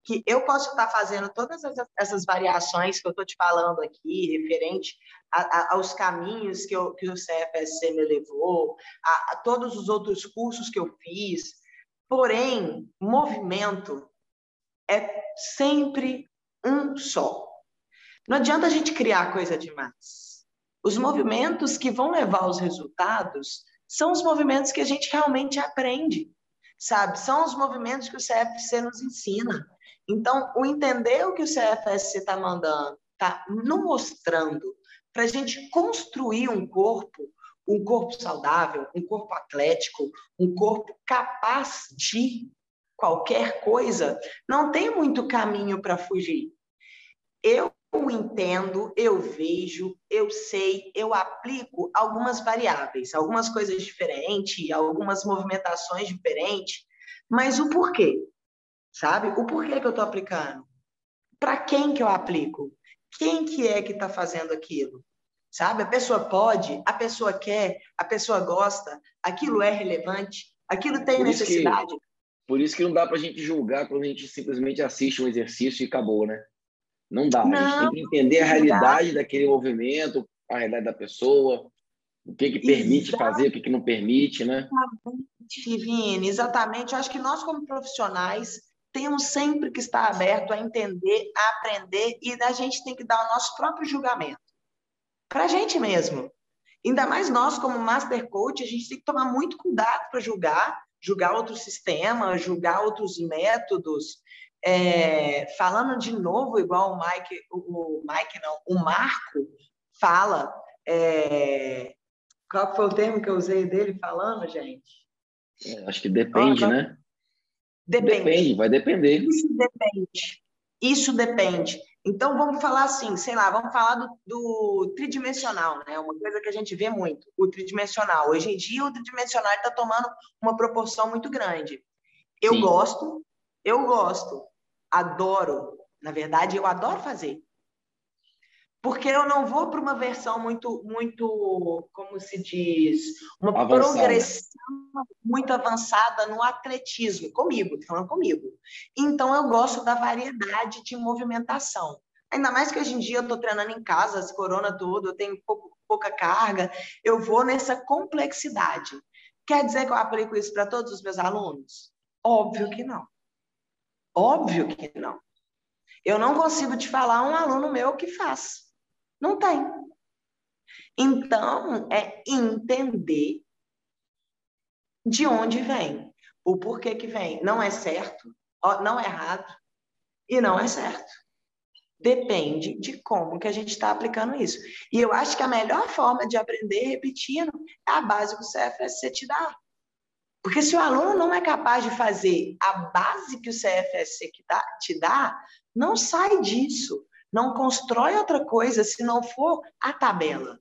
que eu posso estar fazendo todas essas variações que eu estou te falando aqui, referente a, a, aos caminhos que, eu, que o CFSC me levou, a, a todos os outros cursos que eu fiz. Porém, movimento é sempre um só. Não adianta a gente criar coisa demais. Os movimentos que vão levar aos resultados são os movimentos que a gente realmente aprende, sabe? São os movimentos que o CFC nos ensina. Então, o entender o que o CFSC está mandando, está nos mostrando, para a gente construir um corpo, um corpo saudável, um corpo atlético, um corpo capaz de qualquer coisa, não tem muito caminho para fugir. Eu entendo, eu vejo, eu sei, eu aplico algumas variáveis, algumas coisas diferentes, algumas movimentações diferentes, mas o porquê, sabe? O porquê que eu estou aplicando? Para quem que eu aplico? Quem que é que está fazendo aquilo? Sabe? A pessoa pode, a pessoa quer, a pessoa gosta, aquilo é relevante, aquilo tem por necessidade. Que, por isso que não dá para a gente julgar quando a gente simplesmente assiste um exercício e acabou, né? Não dá. Não, a gente tem que entender a realidade dá. daquele movimento, a realidade da pessoa, o que, que permite exatamente. fazer, o que, que não permite, né? Exatamente, Vini, exatamente. Eu acho que nós, como profissionais, temos sempre que estar aberto a entender, a aprender, e a gente tem que dar o nosso próprio julgamento. Para a gente mesmo. Ainda mais nós, como Master Coach, a gente tem que tomar muito cuidado para julgar, julgar outros sistemas, julgar outros métodos, é, falando de novo, igual o Mike, o, o Mike não, o Marco fala, é, qual foi o termo que eu usei dele falando, gente? É, acho que depende, né? Depende. Depende, vai depender. Isso depende. Isso depende. Então, vamos falar assim, sei lá, vamos falar do, do, tridimensional, né? Uma coisa que a gente vê muito, o tridimensional. Hoje em dia, o tridimensional está tomando uma proporção muito grande. Eu Sim. gosto, eu gosto, adoro. Na verdade, eu adoro fazer. Porque eu não vou para uma versão muito, muito, como se diz, uma avançada. progressão muito avançada no atletismo, comigo, falando comigo. Então, eu gosto da variedade de movimentação. Ainda mais que hoje em dia eu estou treinando em casa, as corona tudo, eu tenho pouco, pouca carga, eu vou nessa complexidade. Quer dizer que eu aplico isso para todos os meus alunos? Óbvio que não. Óbvio que não. Eu não consigo te falar um aluno meu que faz. Não tem. Então, é entender de onde vem, o porquê que vem. Não é certo, não é errado e não é certo. Depende de como que a gente está aplicando isso. E eu acho que a melhor forma de aprender repetindo é a base que o CFSC te dá. Porque se o aluno não é capaz de fazer a base que o CFSC te dá, não sai disso. Não constrói outra coisa se não for a tabela.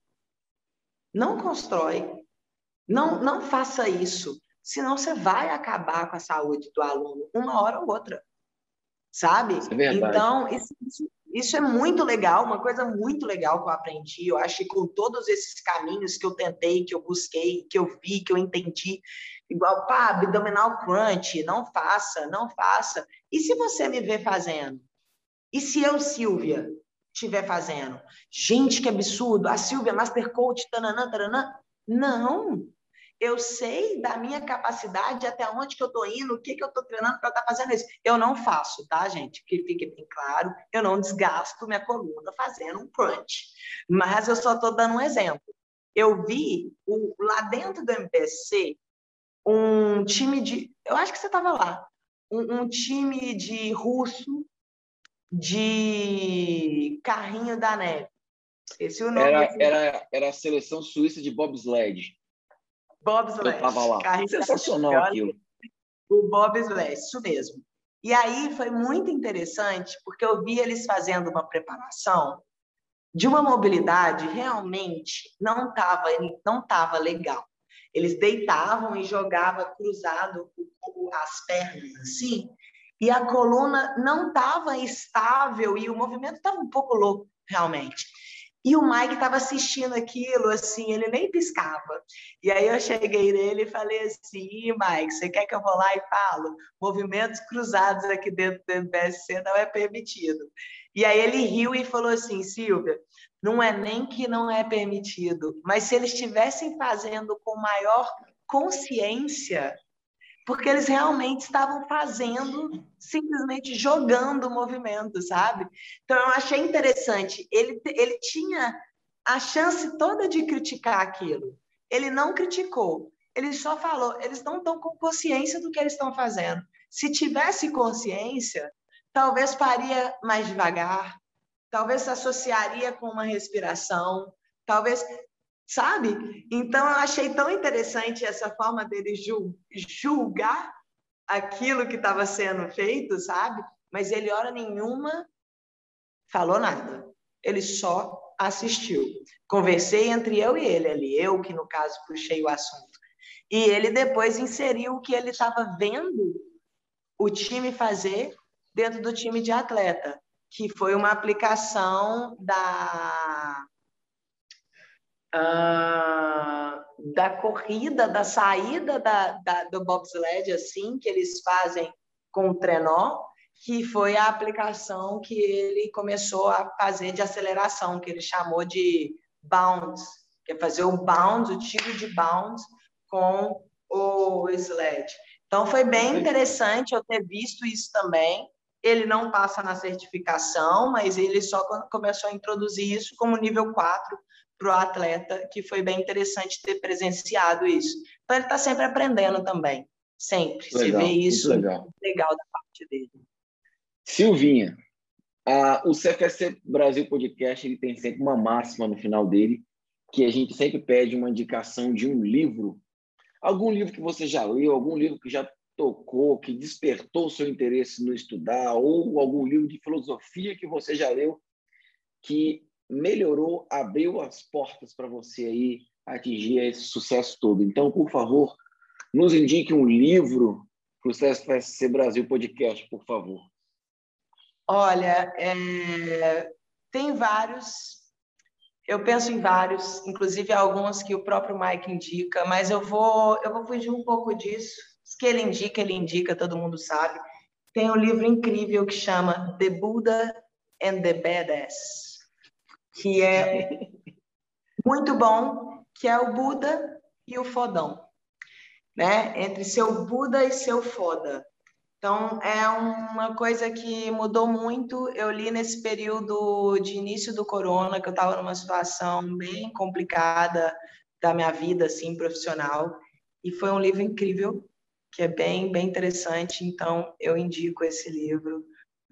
Não constrói. Não, não faça isso. Senão você vai acabar com a saúde do aluno uma hora ou outra. Sabe? É então, isso, isso, isso é muito legal, uma coisa muito legal que eu aprendi. Eu acho que com todos esses caminhos que eu tentei, que eu busquei, que eu vi, que eu entendi, igual, pá, abdominal crunch, não faça, não faça. E se você me vê fazendo? E se eu, Silvia, estiver fazendo? Gente, que absurdo! A Silvia, Master Coach, tananã, taranã. Não! Eu sei da minha capacidade, até onde que eu estou indo, o que, que eu estou treinando para estar tá fazendo isso. Eu não faço, tá, gente? Que fique bem claro, eu não desgasto minha coluna fazendo um crunch. Mas eu só estou dando um exemplo. Eu vi o, lá dentro do MPSC um time de. Eu acho que você estava lá. Um, um, time de russo de carrinho da neve. Esse é o nome. Era, era, era a seleção suíça de bobsled. Bobsled. Eu estava lá. Carrinho Sensacional aquilo. O bobsled, isso mesmo. E aí foi muito interessante, porque eu vi eles fazendo uma preparação de uma mobilidade realmente não estava não tava legal. Eles deitavam e jogavam cruzado as pernas assim, e a coluna não estava estável e o movimento estava um pouco louco, realmente. E o Mike estava assistindo aquilo, assim, ele nem piscava. E aí eu cheguei nele e falei assim, Mike, você quer que eu vou lá e falo? Movimentos cruzados aqui dentro do MPSC não é permitido. E aí ele riu e falou assim, Silvia, não é nem que não é permitido, mas se eles estivessem fazendo com maior consciência, porque eles realmente estavam fazendo, simplesmente jogando o movimento, sabe? Então eu achei interessante. Ele, ele tinha a chance toda de criticar aquilo. Ele não criticou. Ele só falou, eles não estão com consciência do que eles estão fazendo. Se tivesse consciência, talvez faria mais devagar, talvez se associaria com uma respiração, talvez, sabe? Então eu achei tão interessante essa forma dele julgar aquilo que estava sendo feito, sabe? Mas ele hora nenhuma falou nada. Ele só assistiu. Conversei entre eu e ele ali, eu que no caso puxei o assunto. E ele depois inseriu o que ele estava vendo o time fazer dentro do time de atleta que foi uma aplicação da uh, da corrida, da saída da, da, do bobsled, assim, que eles fazem com o trenó, que foi a aplicação que ele começou a fazer de aceleração, que ele chamou de bounds, que é fazer o bounds, o tiro de bounds com o sled. Então, foi bem interessante eu ter visto isso também ele não passa na certificação, mas ele só começou a introduzir isso como nível 4 para o atleta, que foi bem interessante ter presenciado isso. Então, ele está sempre aprendendo também, sempre. Legal, Você vê isso legal. legal da parte dele. Silvinha, a, o CFSC Brasil Podcast ele tem sempre uma máxima no final dele, que a gente sempre pede uma indicação de um livro. Algum livro que você já leu, algum livro que já tocou, que despertou seu interesse no estudar, ou algum livro de filosofia que você já leu, que melhorou, abriu as portas para você aí atingir esse sucesso todo. Então, por favor, nos indique um livro para o CSFC Brasil Podcast, por favor. Olha, é... tem vários. Eu penso em vários, inclusive alguns que o próprio Mike indica, mas eu vou, eu vou fugir um pouco disso que ele indica, ele indica, todo mundo sabe. Tem um livro incrível que chama The Buddha and the Badass, que é muito bom, que é o Buda e o fodão. né? Entre seu Buda e seu foda. Então, é uma coisa que mudou muito. Eu li nesse período de início do corona, que eu estava numa situação bem complicada da minha vida, assim, profissional. E foi um livro incrível, que é bem, bem interessante. Então, eu indico esse livro.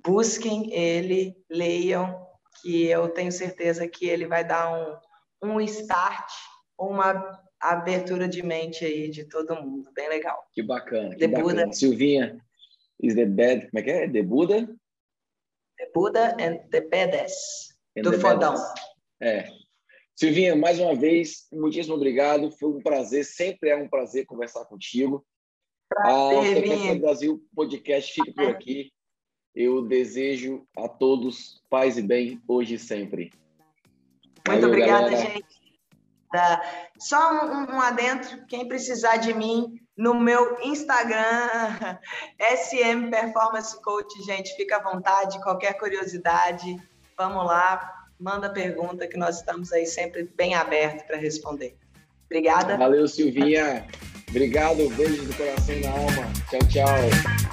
Busquem ele, leiam, que eu tenho certeza que ele vai dar um, um start, uma abertura de mente aí de todo mundo. Bem legal. Que bacana. Que bacana. Silvinha, is the bad. Como é que é? The Buddha? The Buddha and the Badass. And do Fodão. É. Silvinha, mais uma vez, muitíssimo obrigado. Foi um prazer, sempre é um prazer conversar contigo. Prazer, a Brasil Podcast fica por aqui. Eu desejo a todos paz e bem hoje e sempre. Muito Valeu, obrigada, galera. gente. Só um, um adentro, quem precisar de mim, no meu Instagram, SM Performance Coach, gente, fica à vontade, qualquer curiosidade, vamos lá, manda pergunta que nós estamos aí sempre bem abertos para responder. Obrigada. Valeu, Silvinha. Obrigado, beijo do coração da alma. Tchau, tchau.